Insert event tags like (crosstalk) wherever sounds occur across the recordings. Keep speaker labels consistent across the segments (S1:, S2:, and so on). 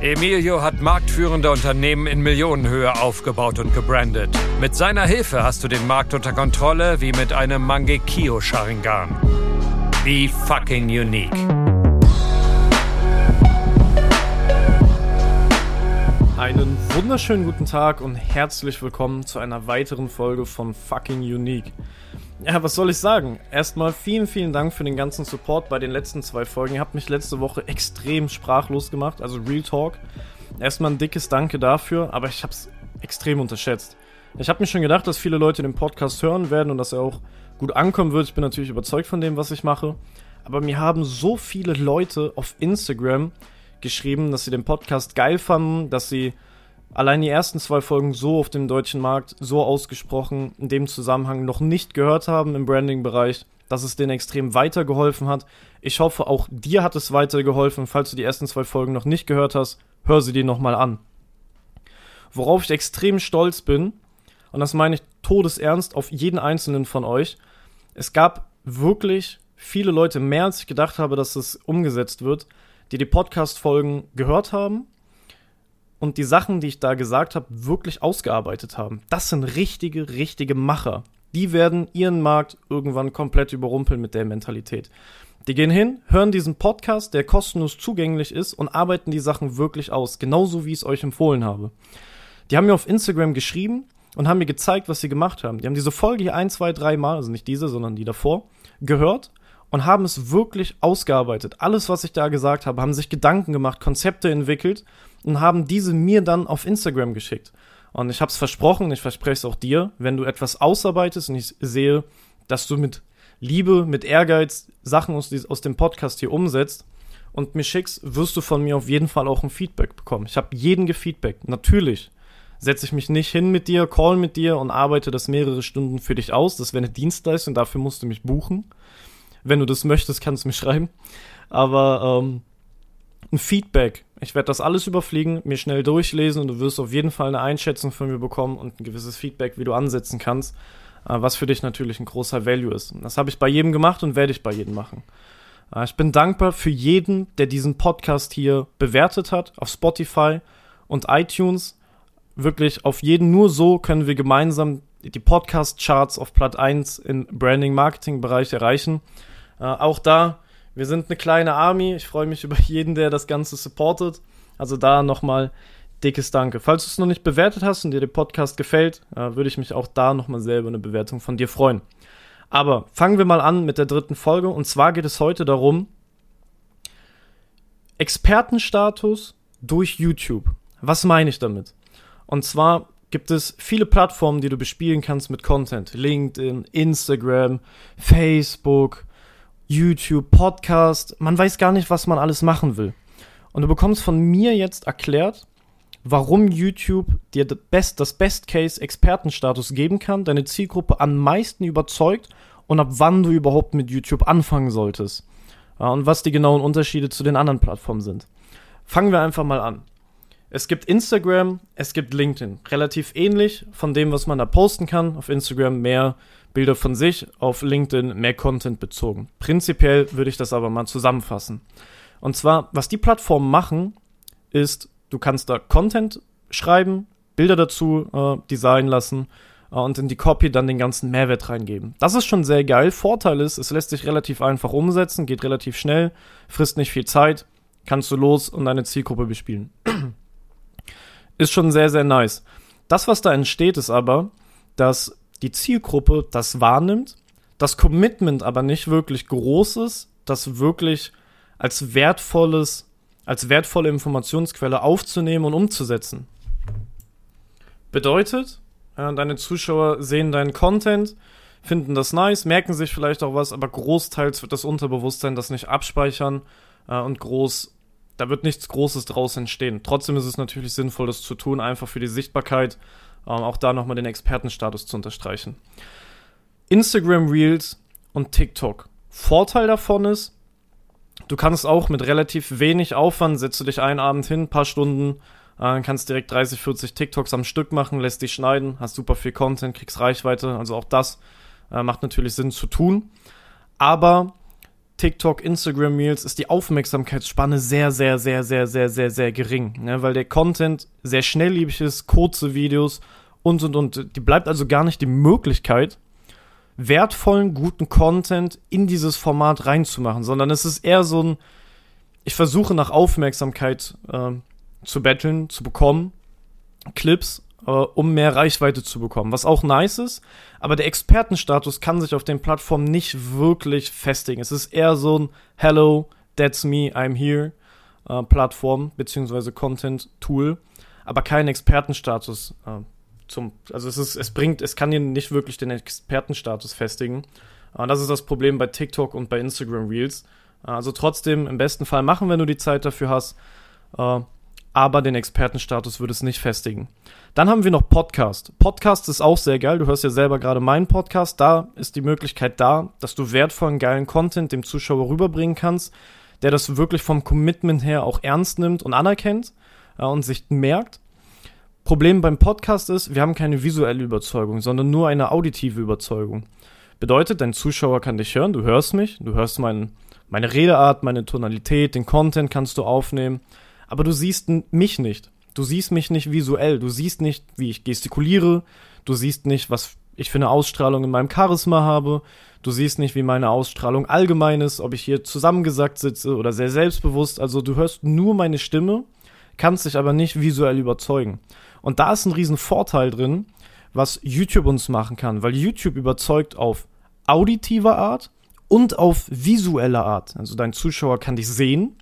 S1: Emilio hat marktführende Unternehmen in Millionenhöhe aufgebaut und gebrandet. Mit seiner Hilfe hast du den Markt unter Kontrolle wie mit einem Mangekyo Sharingan. Be fucking unique.
S2: Einen wunderschönen guten Tag und herzlich willkommen zu einer weiteren Folge von Fucking Unique. Ja, was soll ich sagen? Erstmal vielen, vielen Dank für den ganzen Support bei den letzten zwei Folgen. Ihr habt mich letzte Woche extrem sprachlos gemacht, also Real Talk. Erstmal ein dickes Danke dafür, aber ich hab's extrem unterschätzt. Ich habe mir schon gedacht, dass viele Leute den Podcast hören werden und dass er auch gut ankommen wird. Ich bin natürlich überzeugt von dem, was ich mache. Aber mir haben so viele Leute auf Instagram geschrieben, dass sie den Podcast geil fanden, dass sie allein die ersten zwei Folgen so auf dem deutschen Markt, so ausgesprochen, in dem Zusammenhang noch nicht gehört haben im Branding-Bereich, dass es denen extrem weitergeholfen hat. Ich hoffe, auch dir hat es weitergeholfen. Falls du die ersten zwei Folgen noch nicht gehört hast, hör sie dir nochmal an. Worauf ich extrem stolz bin, und das meine ich todesernst auf jeden einzelnen von euch, es gab wirklich viele Leute, mehr als ich gedacht habe, dass es umgesetzt wird, die die Podcast-Folgen gehört haben und die Sachen, die ich da gesagt habe, wirklich ausgearbeitet haben. Das sind richtige, richtige Macher. Die werden ihren Markt irgendwann komplett überrumpeln mit der Mentalität. Die gehen hin, hören diesen Podcast, der kostenlos zugänglich ist und arbeiten die Sachen wirklich aus, genauso wie ich es euch empfohlen habe. Die haben mir auf Instagram geschrieben und haben mir gezeigt, was sie gemacht haben. Die haben diese Folge hier ein, zwei, drei Mal, also nicht diese, sondern die davor, gehört und haben es wirklich ausgearbeitet. Alles, was ich da gesagt habe, haben sich Gedanken gemacht, Konzepte entwickelt und haben diese mir dann auf Instagram geschickt. Und ich habe es versprochen, ich verspreche es auch dir, wenn du etwas ausarbeitest und ich sehe, dass du mit Liebe, mit Ehrgeiz Sachen aus, aus dem Podcast hier umsetzt und mir schickst, wirst du von mir auf jeden Fall auch ein Feedback bekommen. Ich habe jeden gefeedback. Natürlich setze ich mich nicht hin mit dir, call mit dir und arbeite das mehrere Stunden für dich aus. Das wäre eine Dienstleistung, dafür musst du mich buchen. Wenn du das möchtest, kannst du mir schreiben. Aber ähm, ein Feedback. Ich werde das alles überfliegen, mir schnell durchlesen und du wirst auf jeden Fall eine Einschätzung von mir bekommen und ein gewisses Feedback, wie du ansetzen kannst, äh, was für dich natürlich ein großer Value ist. Das habe ich bei jedem gemacht und werde ich bei jedem machen. Äh, ich bin dankbar für jeden, der diesen Podcast hier bewertet hat auf Spotify und iTunes. Wirklich auf jeden, nur so können wir gemeinsam die Podcast-Charts auf Platz 1 im Branding-Marketing-Bereich erreichen. Äh, auch da wir sind eine kleine Army. Ich freue mich (laughs) über jeden, der das Ganze supportet. Also da nochmal dickes Danke. Falls du es noch nicht bewertet hast und dir der Podcast gefällt, äh, würde ich mich auch da nochmal selber eine Bewertung von dir freuen. Aber fangen wir mal an mit der dritten Folge. Und zwar geht es heute darum, Expertenstatus durch YouTube. Was meine ich damit? Und zwar gibt es viele Plattformen, die du bespielen kannst mit Content. LinkedIn, Instagram, Facebook, YouTube, Podcast, man weiß gar nicht, was man alles machen will. Und du bekommst von mir jetzt erklärt, warum YouTube dir das Best, das Best Case Expertenstatus geben kann, deine Zielgruppe am meisten überzeugt und ab wann du überhaupt mit YouTube anfangen solltest. und was die genauen Unterschiede zu den anderen Plattformen sind. Fangen wir einfach mal an. Es gibt Instagram, es gibt LinkedIn. Relativ ähnlich von dem, was man da posten kann. Auf Instagram mehr Bilder von sich, auf LinkedIn mehr Content bezogen. Prinzipiell würde ich das aber mal zusammenfassen. Und zwar, was die Plattformen machen, ist, du kannst da Content schreiben, Bilder dazu äh, designen lassen äh, und in die Copy dann den ganzen Mehrwert reingeben. Das ist schon sehr geil. Vorteil ist, es lässt sich relativ einfach umsetzen, geht relativ schnell, frisst nicht viel Zeit, kannst du los und deine Zielgruppe bespielen. Ist schon sehr, sehr nice. Das, was da entsteht, ist aber, dass die Zielgruppe das wahrnimmt, das Commitment aber nicht wirklich groß ist, das wirklich als wertvolles, als wertvolle Informationsquelle aufzunehmen und umzusetzen. Bedeutet, deine Zuschauer sehen deinen Content, finden das nice, merken sich vielleicht auch was, aber großteils wird das Unterbewusstsein das nicht abspeichern äh, und groß, da wird nichts Großes draus entstehen. Trotzdem ist es natürlich sinnvoll, das zu tun, einfach für die Sichtbarkeit ähm, auch da nochmal den Expertenstatus zu unterstreichen. Instagram Reels und TikTok Vorteil davon ist, du kannst auch mit relativ wenig Aufwand, setzt du dich einen Abend hin, paar Stunden, äh, kannst direkt 30, 40 TikToks am Stück machen, lässt dich schneiden, hast super viel Content, kriegst Reichweite, also auch das äh, macht natürlich Sinn zu tun. Aber TikTok, Instagram Reels ist die Aufmerksamkeitsspanne sehr, sehr, sehr, sehr, sehr, sehr, sehr gering, ne? weil der Content sehr schnelllebig ist, kurze Videos und und und. Die bleibt also gar nicht die Möglichkeit, wertvollen, guten Content in dieses Format reinzumachen, sondern es ist eher so ein, ich versuche nach Aufmerksamkeit äh, zu betteln, zu bekommen, Clips, äh, um mehr Reichweite zu bekommen, was auch nice ist, aber der Expertenstatus kann sich auf den Plattformen nicht wirklich festigen. Es ist eher so ein Hello, that's me, I'm here äh, Plattform beziehungsweise Content-Tool, aber kein Expertenstatus. Äh, zum, also es ist, es bringt, es kann dir nicht wirklich den Expertenstatus festigen. Äh, das ist das Problem bei TikTok und bei Instagram Reels. Äh, also trotzdem im besten Fall machen, wenn du die Zeit dafür hast. Äh, aber den Expertenstatus würde es nicht festigen. Dann haben wir noch Podcast. Podcast ist auch sehr geil. Du hörst ja selber gerade meinen Podcast. Da ist die Möglichkeit da, dass du wertvollen, geilen Content dem Zuschauer rüberbringen kannst, der das wirklich vom Commitment her auch ernst nimmt und anerkennt äh, und sich merkt. Problem beim Podcast ist, wir haben keine visuelle Überzeugung, sondern nur eine auditive Überzeugung. Bedeutet, dein Zuschauer kann dich hören, du hörst mich, du hörst mein, meine Redeart, meine Tonalität, den Content kannst du aufnehmen aber du siehst mich nicht. Du siehst mich nicht visuell. Du siehst nicht, wie ich gestikuliere. Du siehst nicht, was ich für eine Ausstrahlung in meinem Charisma habe. Du siehst nicht, wie meine Ausstrahlung allgemein ist, ob ich hier zusammengesackt sitze oder sehr selbstbewusst. Also du hörst nur meine Stimme, kannst dich aber nicht visuell überzeugen. Und da ist ein riesen Vorteil drin, was YouTube uns machen kann, weil YouTube überzeugt auf auditiver Art und auf visueller Art. Also dein Zuschauer kann dich sehen,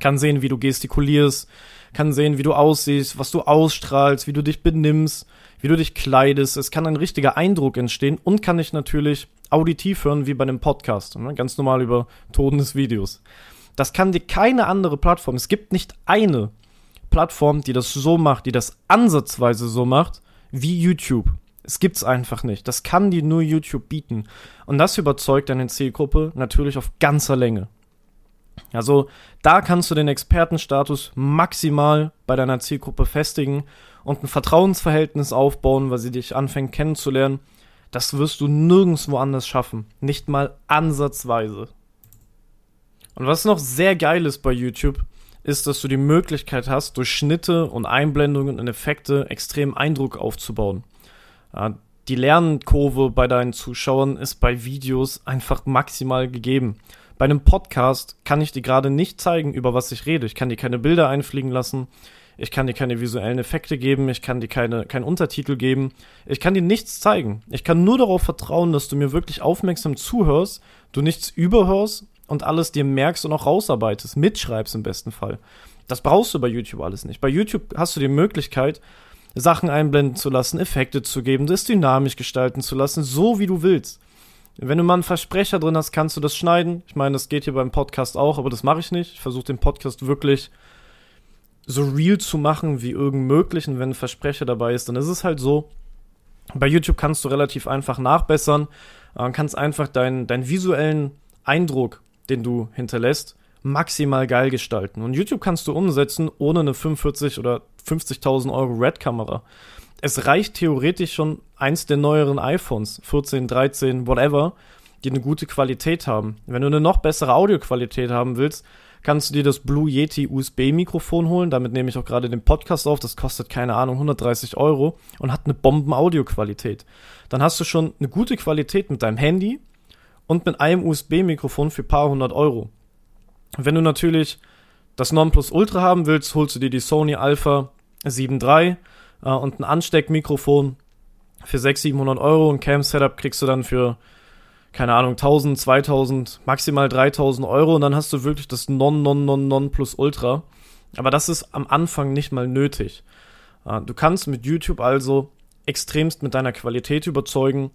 S2: kann sehen, wie du gestikulierst, kann sehen, wie du aussiehst, was du ausstrahlst, wie du dich benimmst, wie du dich kleidest. Es kann ein richtiger Eindruck entstehen und kann dich natürlich auditiv hören, wie bei einem Podcast, ne? ganz normal über Ton des Videos. Das kann dir keine andere Plattform. Es gibt nicht eine Plattform, die das so macht, die das ansatzweise so macht, wie YouTube. Es gibt's einfach nicht. Das kann dir nur YouTube bieten. Und das überzeugt deine Zielgruppe natürlich auf ganzer Länge. Also da kannst du den Expertenstatus maximal bei deiner Zielgruppe festigen und ein Vertrauensverhältnis aufbauen, weil sie dich anfängt kennenzulernen. Das wirst du nirgendwo anders schaffen. Nicht mal ansatzweise. Und was noch sehr geil ist bei YouTube, ist, dass du die Möglichkeit hast, durch Schnitte und Einblendungen und Effekte extrem Eindruck aufzubauen. Die Lernkurve bei deinen Zuschauern ist bei Videos einfach maximal gegeben. Bei einem Podcast kann ich dir gerade nicht zeigen, über was ich rede. Ich kann dir keine Bilder einfliegen lassen. Ich kann dir keine visuellen Effekte geben. Ich kann dir keine, keinen Untertitel geben. Ich kann dir nichts zeigen. Ich kann nur darauf vertrauen, dass du mir wirklich aufmerksam zuhörst, du nichts überhörst und alles dir merkst und auch rausarbeitest, mitschreibst im besten Fall. Das brauchst du bei YouTube alles nicht. Bei YouTube hast du die Möglichkeit, Sachen einblenden zu lassen, Effekte zu geben, das dynamisch gestalten zu lassen, so wie du willst. Wenn du mal einen Versprecher drin hast, kannst du das schneiden. Ich meine, das geht hier beim Podcast auch, aber das mache ich nicht. Ich versuche den Podcast wirklich so real zu machen wie irgend möglich. Und wenn ein Versprecher dabei ist, dann ist es halt so. Bei YouTube kannst du relativ einfach nachbessern. Äh, kannst einfach deinen, deinen visuellen Eindruck, den du hinterlässt, maximal geil gestalten. Und YouTube kannst du umsetzen ohne eine 45 oder 50.000 Euro Red-Kamera es reicht theoretisch schon eins der neueren iPhones, 14, 13, whatever, die eine gute Qualität haben. Wenn du eine noch bessere Audioqualität haben willst, kannst du dir das Blue Yeti USB-Mikrofon holen. Damit nehme ich auch gerade den Podcast auf. Das kostet, keine Ahnung, 130 Euro und hat eine Bomben-Audioqualität. Dann hast du schon eine gute Qualität mit deinem Handy und mit einem USB-Mikrofon für paar hundert Euro. Wenn du natürlich das Nonplus Ultra haben willst, holst du dir die Sony Alpha 7 III äh, und ein Ansteckmikrofon für 600, 700 Euro. Ein Cam-Setup kriegst du dann für, keine Ahnung, 1000, 2000, maximal 3000 Euro und dann hast du wirklich das Non, Non, Non, Non plus Ultra. Aber das ist am Anfang nicht mal nötig. Äh, du kannst mit YouTube also extremst mit deiner Qualität überzeugen.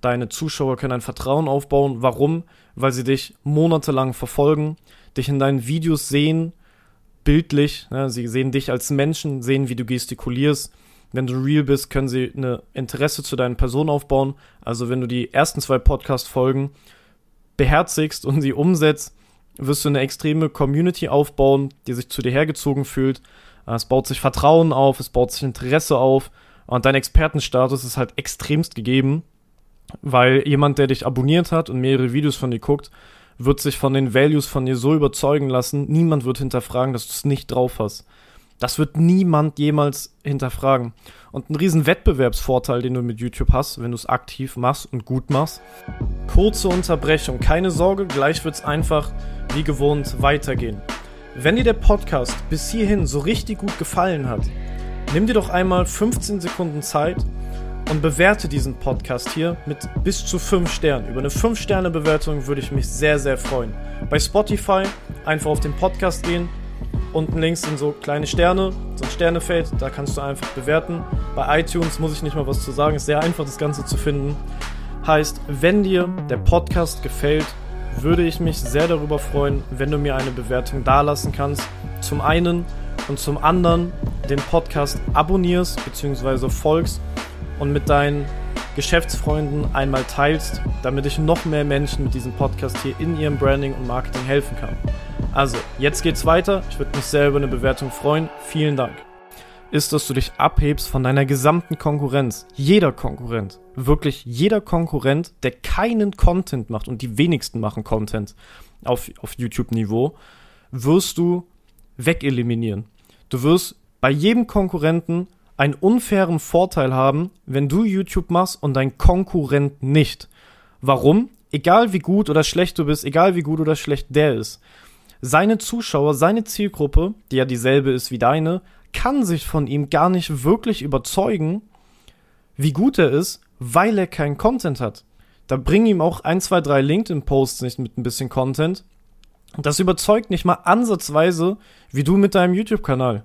S2: Deine Zuschauer können ein Vertrauen aufbauen. Warum? Weil sie dich monatelang verfolgen, dich in deinen Videos sehen, bildlich. Ne? Sie sehen dich als Menschen, sehen, wie du gestikulierst, wenn du real bist, können sie eine Interesse zu deinen Person aufbauen. Also wenn du die ersten zwei Podcast-Folgen beherzigst und sie umsetzt, wirst du eine extreme Community aufbauen, die sich zu dir hergezogen fühlt. Es baut sich Vertrauen auf, es baut sich Interesse auf und dein Expertenstatus ist halt extremst gegeben, weil jemand, der dich abonniert hat und mehrere Videos von dir guckt, wird sich von den Values von dir so überzeugen lassen, niemand wird hinterfragen, dass du es nicht drauf hast. Das wird niemand jemals hinterfragen. Und ein riesen Wettbewerbsvorteil, den du mit YouTube hast, wenn du es aktiv machst und gut machst. Kurze Unterbrechung, keine Sorge, gleich wird es einfach wie gewohnt weitergehen. Wenn dir der Podcast bis hierhin so richtig gut gefallen hat, nimm dir doch einmal 15 Sekunden Zeit und bewerte diesen Podcast hier mit bis zu 5 Sternen. Über eine 5-Sterne-Bewertung würde ich mich sehr, sehr freuen. Bei Spotify einfach auf den Podcast gehen, Unten links sind so kleine Sterne, so ein Sternefeld, da kannst du einfach bewerten. Bei iTunes muss ich nicht mal was zu sagen, ist sehr einfach das Ganze zu finden. Heißt, wenn dir der Podcast gefällt, würde ich mich sehr darüber freuen, wenn du mir eine Bewertung dalassen kannst. Zum einen und zum anderen den Podcast abonnierst bzw. folgst und mit deinen Geschäftsfreunden einmal teilst, damit ich noch mehr Menschen mit diesem Podcast hier in ihrem Branding und Marketing helfen kann. Also, jetzt geht's weiter. Ich würde mich sehr über eine Bewertung freuen. Vielen Dank. Ist, dass du dich abhebst von deiner gesamten Konkurrenz. Jeder Konkurrent, wirklich jeder Konkurrent, der keinen Content macht und die wenigsten machen Content auf, auf YouTube-Niveau, wirst du wegeliminieren. Du wirst bei jedem Konkurrenten einen unfairen Vorteil haben, wenn du YouTube machst und dein Konkurrent nicht. Warum? Egal wie gut oder schlecht du bist, egal wie gut oder schlecht der ist seine Zuschauer, seine Zielgruppe, die ja dieselbe ist wie deine, kann sich von ihm gar nicht wirklich überzeugen, wie gut er ist, weil er keinen Content hat. Da bringen ihm auch ein, zwei, drei LinkedIn-Posts nicht mit ein bisschen Content. Das überzeugt nicht mal ansatzweise, wie du mit deinem YouTube-Kanal.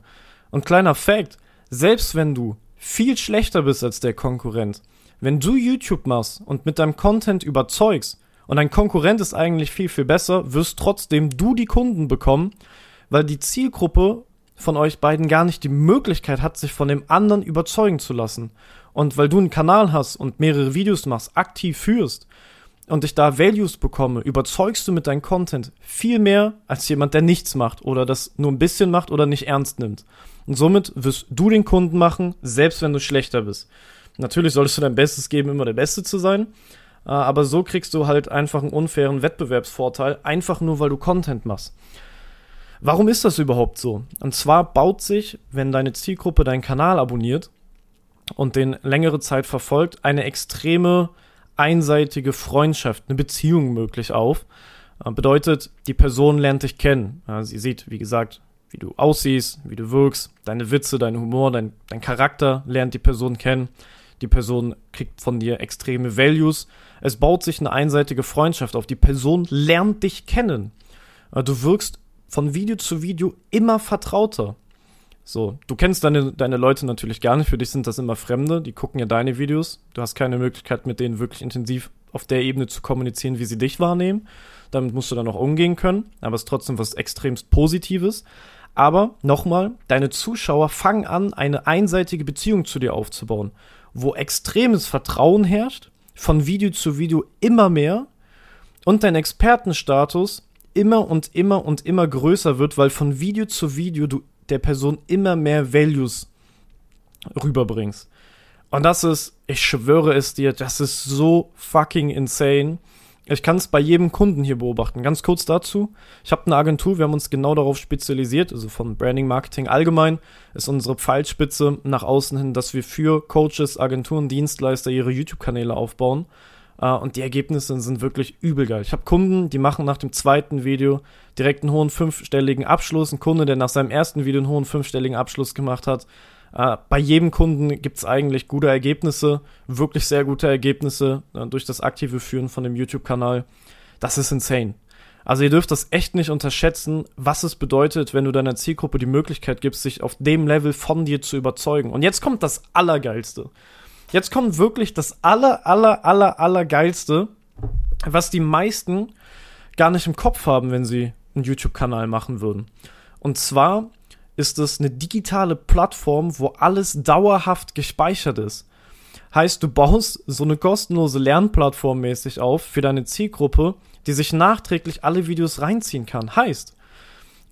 S2: Und kleiner Fact, selbst wenn du viel schlechter bist als der Konkurrent, wenn du YouTube machst und mit deinem Content überzeugst, und dein Konkurrent ist eigentlich viel, viel besser, wirst trotzdem du die Kunden bekommen, weil die Zielgruppe von euch beiden gar nicht die Möglichkeit hat, sich von dem anderen überzeugen zu lassen. Und weil du einen Kanal hast und mehrere Videos machst, aktiv führst und ich da Values bekomme, überzeugst du mit deinem Content viel mehr als jemand, der nichts macht oder das nur ein bisschen macht oder nicht ernst nimmt. Und somit wirst du den Kunden machen, selbst wenn du schlechter bist. Natürlich solltest du dein Bestes geben, immer der Beste zu sein, äh, aber so kriegst du halt einfach einen unfairen Wettbewerbsvorteil, einfach nur weil du Content machst. Warum ist das überhaupt so? Und zwar baut sich, wenn deine Zielgruppe deinen Kanal abonniert und den längere Zeit verfolgt, eine extreme einseitige Freundschaft, eine Beziehung möglich auf. Äh, bedeutet, die Person lernt dich kennen. Sie sieht, wie gesagt, wie du aussiehst, wie du wirkst, deine Witze, dein Humor, dein, dein Charakter lernt die Person kennen. Die Person kriegt von dir extreme Values es baut sich eine einseitige Freundschaft auf. Die Person lernt dich kennen. Äh, du wirkst von Video zu Video immer vertrauter. So, du kennst deine, deine Leute natürlich gar nicht, für dich sind das immer Fremde, die gucken ja deine Videos. Du hast keine Möglichkeit, mit denen wirklich intensiv auf der Ebene zu kommunizieren, wie sie dich wahrnehmen. Damit musst du dann auch umgehen können, aber es ist trotzdem was extremst Positives. Aber nochmal, deine Zuschauer fangen an, eine einseitige Beziehung zu dir aufzubauen, wo extremes Vertrauen herrscht von Video zu Video immer mehr und dein Expertenstatus immer und immer und immer größer wird, weil von Video zu Video du der Person immer mehr Values rüberbringst. Und das ist, ich schwöre es dir, das ist so fucking insane. Ich kann es bei jedem Kunden hier beobachten. Ganz kurz dazu. Ich habe eine Agentur, wir haben uns genau darauf spezialisiert, also von Branding Marketing allgemein ist unsere Pfeilspitze nach außen hin, dass wir für Coaches, Agenturen, Dienstleister ihre YouTube-Kanäle aufbauen. Uh, und die Ergebnisse sind wirklich übel geil. Ich habe Kunden, die machen nach dem zweiten Video direkt einen hohen fünfstelligen Abschluss. Ein Kunde, der nach seinem ersten Video einen hohen fünfstelligen Abschluss gemacht hat, äh, bei jedem Kunden gibt es eigentlich gute Ergebnisse, wirklich sehr gute Ergebnisse äh, durch das aktive Führen von dem YouTube-Kanal. Das ist insane. Also ihr dürft das echt nicht unterschätzen, was es bedeutet, wenn du deiner Zielgruppe die Möglichkeit gibst, sich auf dem Level von dir zu überzeugen. Und jetzt kommt das Allergeilste. Jetzt kommt wirklich das aller, aller, aller, allergeilste, was die meisten gar nicht im Kopf haben, wenn sie einen YouTube-Kanal machen würden. Und zwar ist es eine digitale Plattform, wo alles dauerhaft gespeichert ist. Heißt, du baust so eine kostenlose Lernplattform mäßig auf für deine Zielgruppe, die sich nachträglich alle Videos reinziehen kann. Heißt,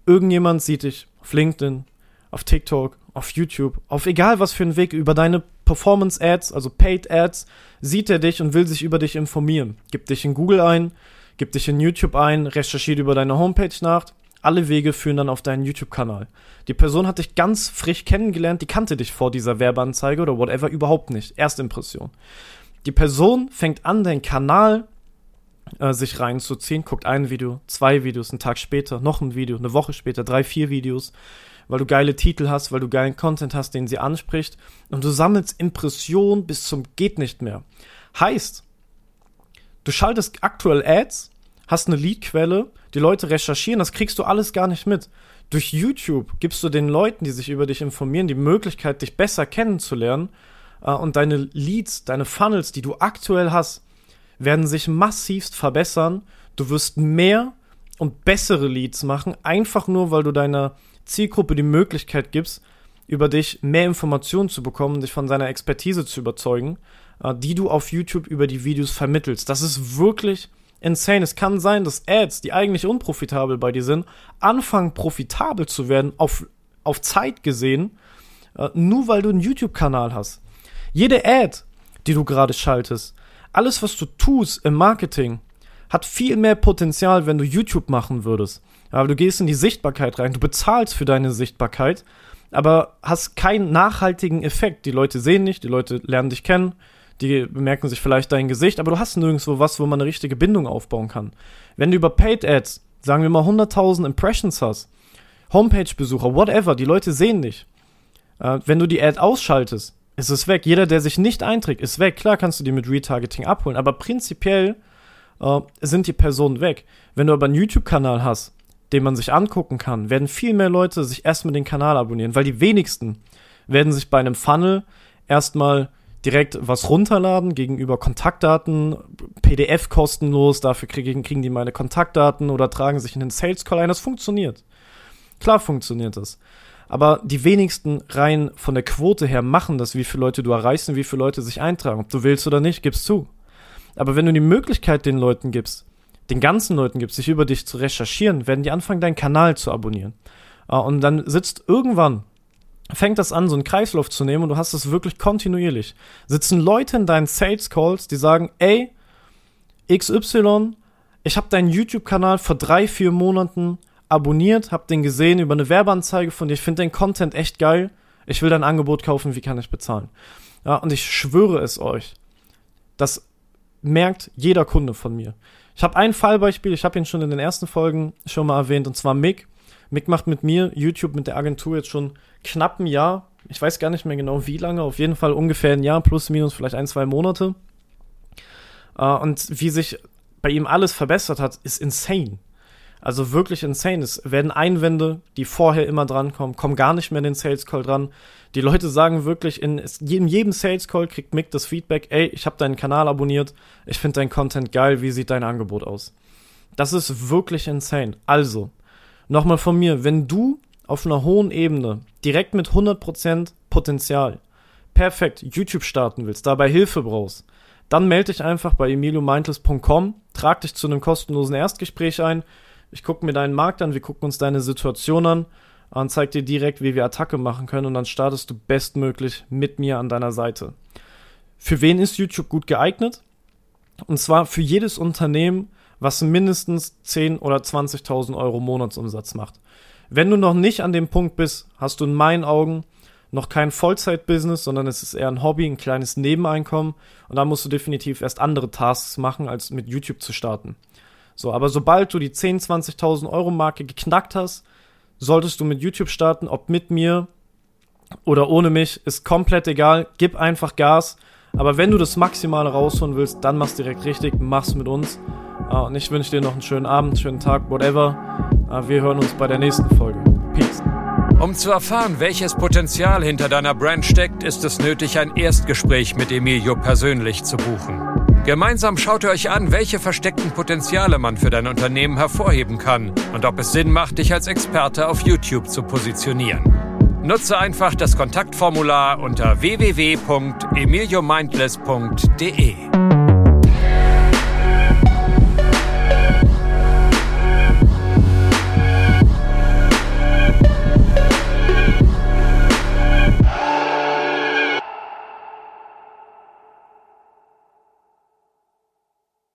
S2: irgendjemand sieht dich auf LinkedIn, auf TikTok, auf YouTube, auf egal was für einen Weg über deine Performance Ads, also Paid Ads, sieht er dich und will sich über dich informieren. Gib dich in Google ein, gib dich in YouTube ein, recherchiert über deine Homepage nach. Alle Wege führen dann auf deinen YouTube-Kanal. Die Person hat dich ganz frisch kennengelernt, die kannte dich vor dieser Werbeanzeige oder whatever überhaupt nicht. Erstimpression. Die Person fängt an, deinen Kanal äh, sich reinzuziehen, guckt ein Video, zwei Videos, einen Tag später, noch ein Video, eine Woche später, drei, vier Videos, weil du geile Titel hast, weil du geilen Content hast, den sie anspricht und du sammelst Impressionen bis zum geht nicht mehr. Heißt, du schaltest aktuell Ads, hast eine Leadquelle, die Leute recherchieren, das kriegst du alles gar nicht mit. Durch YouTube gibst du den Leuten, die sich über dich informieren, die Möglichkeit, dich besser kennenzulernen äh, und deine Leads, deine Funnels, die du aktuell hast, werden sich massivst verbessern. Du wirst mehr und bessere Leads machen, einfach nur, weil du deiner Zielgruppe die Möglichkeit gibst, über dich mehr Informationen zu bekommen, dich von seiner Expertise zu überzeugen, äh, die du auf YouTube über die Videos vermittelst. Das ist wirklich insane. Es kann sein, dass Ads, die eigentlich unprofitabel bei dir sind, anfangen profitabel zu werden auf, auf Zeit gesehen, äh, nur weil du einen YouTube-Kanal hast. Jede Ad, die du gerade schaltest, alles, was du tust im Marketing, hat viel mehr Potenzial, wenn du YouTube machen würdest. Aber du gehst in die Sichtbarkeit rein, du bezahlst für deine Sichtbarkeit, aber hast keinen nachhaltigen Effekt. Die Leute sehen nicht, die Leute lernen dich kennen, die bemerken sich vielleicht dein Gesicht, aber du hast nirgendwo was, wo man eine richtige Bindung aufbauen kann. Wenn du über Paid Ads, sagen wir mal 100.000 Impressions hast, Homepage-Besucher, whatever, die Leute sehen dich. Äh, wenn du die Ad ausschaltest, ist es weg. Jeder, der sich nicht einträgt, ist weg. Klar kannst du die mit Retargeting abholen, aber prinzipiell äh, sind die Personen weg. Wenn du aber einen YouTube-Kanal hast, den man sich angucken kann, werden viel mehr Leute sich erstmal den Kanal abonnieren, weil die wenigsten werden sich bei einem Funnel erstmal direkt was runterladen gegenüber Kontaktdaten, PDF kostenlos, dafür kriegen, kriegen die meine Kontaktdaten oder tragen sich in den Sales Call ein. Das funktioniert. Klar funktioniert das. Aber die wenigsten rein von der Quote her machen das, wie viele Leute du erreichst und wie viele Leute sich eintragen. Ob du willst oder nicht, gibst zu. Aber wenn du die Möglichkeit den Leuten gibst, den ganzen Leuten gibst, sich über dich zu recherchieren, werden die anfangen, deinen Kanal zu abonnieren. Ah, und dann sitzt irgendwann, fängt das an, so einen Kreislauf zu nehmen und du hast es wirklich kontinuierlich. Sitzen Leute in deinen Sales Calls, die sagen, ey, XY, ich habe deinen YouTube-Kanal vor drei, vier Monaten abonniert, hab den gesehen über eine Werbeanzeige von dir. Ich finde den Content echt geil. Ich will dein Angebot kaufen, wie kann ich bezahlen? Ja, und ich schwöre es euch. Das merkt jeder Kunde von mir. Ich habe ein Fallbeispiel, ich habe ihn schon in den ersten Folgen schon mal erwähnt, und zwar Mick. Mick macht mit mir YouTube mit der Agentur jetzt schon knapp ein Jahr. Ich weiß gar nicht mehr genau wie lange, auf jeden Fall ungefähr ein Jahr, plus minus vielleicht ein, zwei Monate. Uh, und wie sich bei ihm alles verbessert hat, ist insane. Also wirklich insane. Es werden Einwände, die vorher immer drankommen, kommen gar nicht mehr in den Sales Call dran. Die Leute sagen wirklich, in, in jedem Sales Call kriegt Mick das Feedback, ey, ich habe deinen Kanal abonniert, ich finde dein Content geil, wie sieht dein Angebot aus? Das ist wirklich insane. Also, nochmal von mir, wenn du auf einer hohen Ebene direkt mit 100% Potenzial perfekt YouTube starten willst, dabei Hilfe brauchst, dann melde dich einfach bei emiliomeintles.com, trag dich zu einem kostenlosen Erstgespräch ein ich gucke mir deinen Markt an, wir gucken uns deine Situation an und zeig dir direkt, wie wir Attacke machen können und dann startest du bestmöglich mit mir an deiner Seite. Für wen ist YouTube gut geeignet? Und zwar für jedes Unternehmen, was mindestens 10 oder 20.000 Euro Monatsumsatz macht. Wenn du noch nicht an dem Punkt bist, hast du in meinen Augen noch kein Vollzeit-Business, sondern es ist eher ein Hobby, ein kleines Nebeneinkommen und da musst du definitiv erst andere Tasks machen, als mit YouTube zu starten. So, aber sobald du die 10, 20.000 Euro Marke geknackt hast, solltest du mit YouTube starten, ob mit mir oder ohne mich, ist komplett egal. Gib einfach Gas. Aber wenn du das Maximale rausholen willst, dann mach's direkt richtig, mach's mit uns. Uh, und ich wünsche dir noch einen schönen Abend, schönen Tag, whatever. Uh, wir hören uns bei der nächsten Folge. Peace.
S1: Um zu erfahren, welches Potenzial hinter deiner Brand steckt, ist es nötig, ein Erstgespräch mit Emilio persönlich zu buchen. Gemeinsam schaut ihr euch an, welche versteckten Potenziale man für dein Unternehmen hervorheben kann und ob es Sinn macht, dich als Experte auf YouTube zu positionieren. Nutze einfach das Kontaktformular unter www.emiliomindless.de.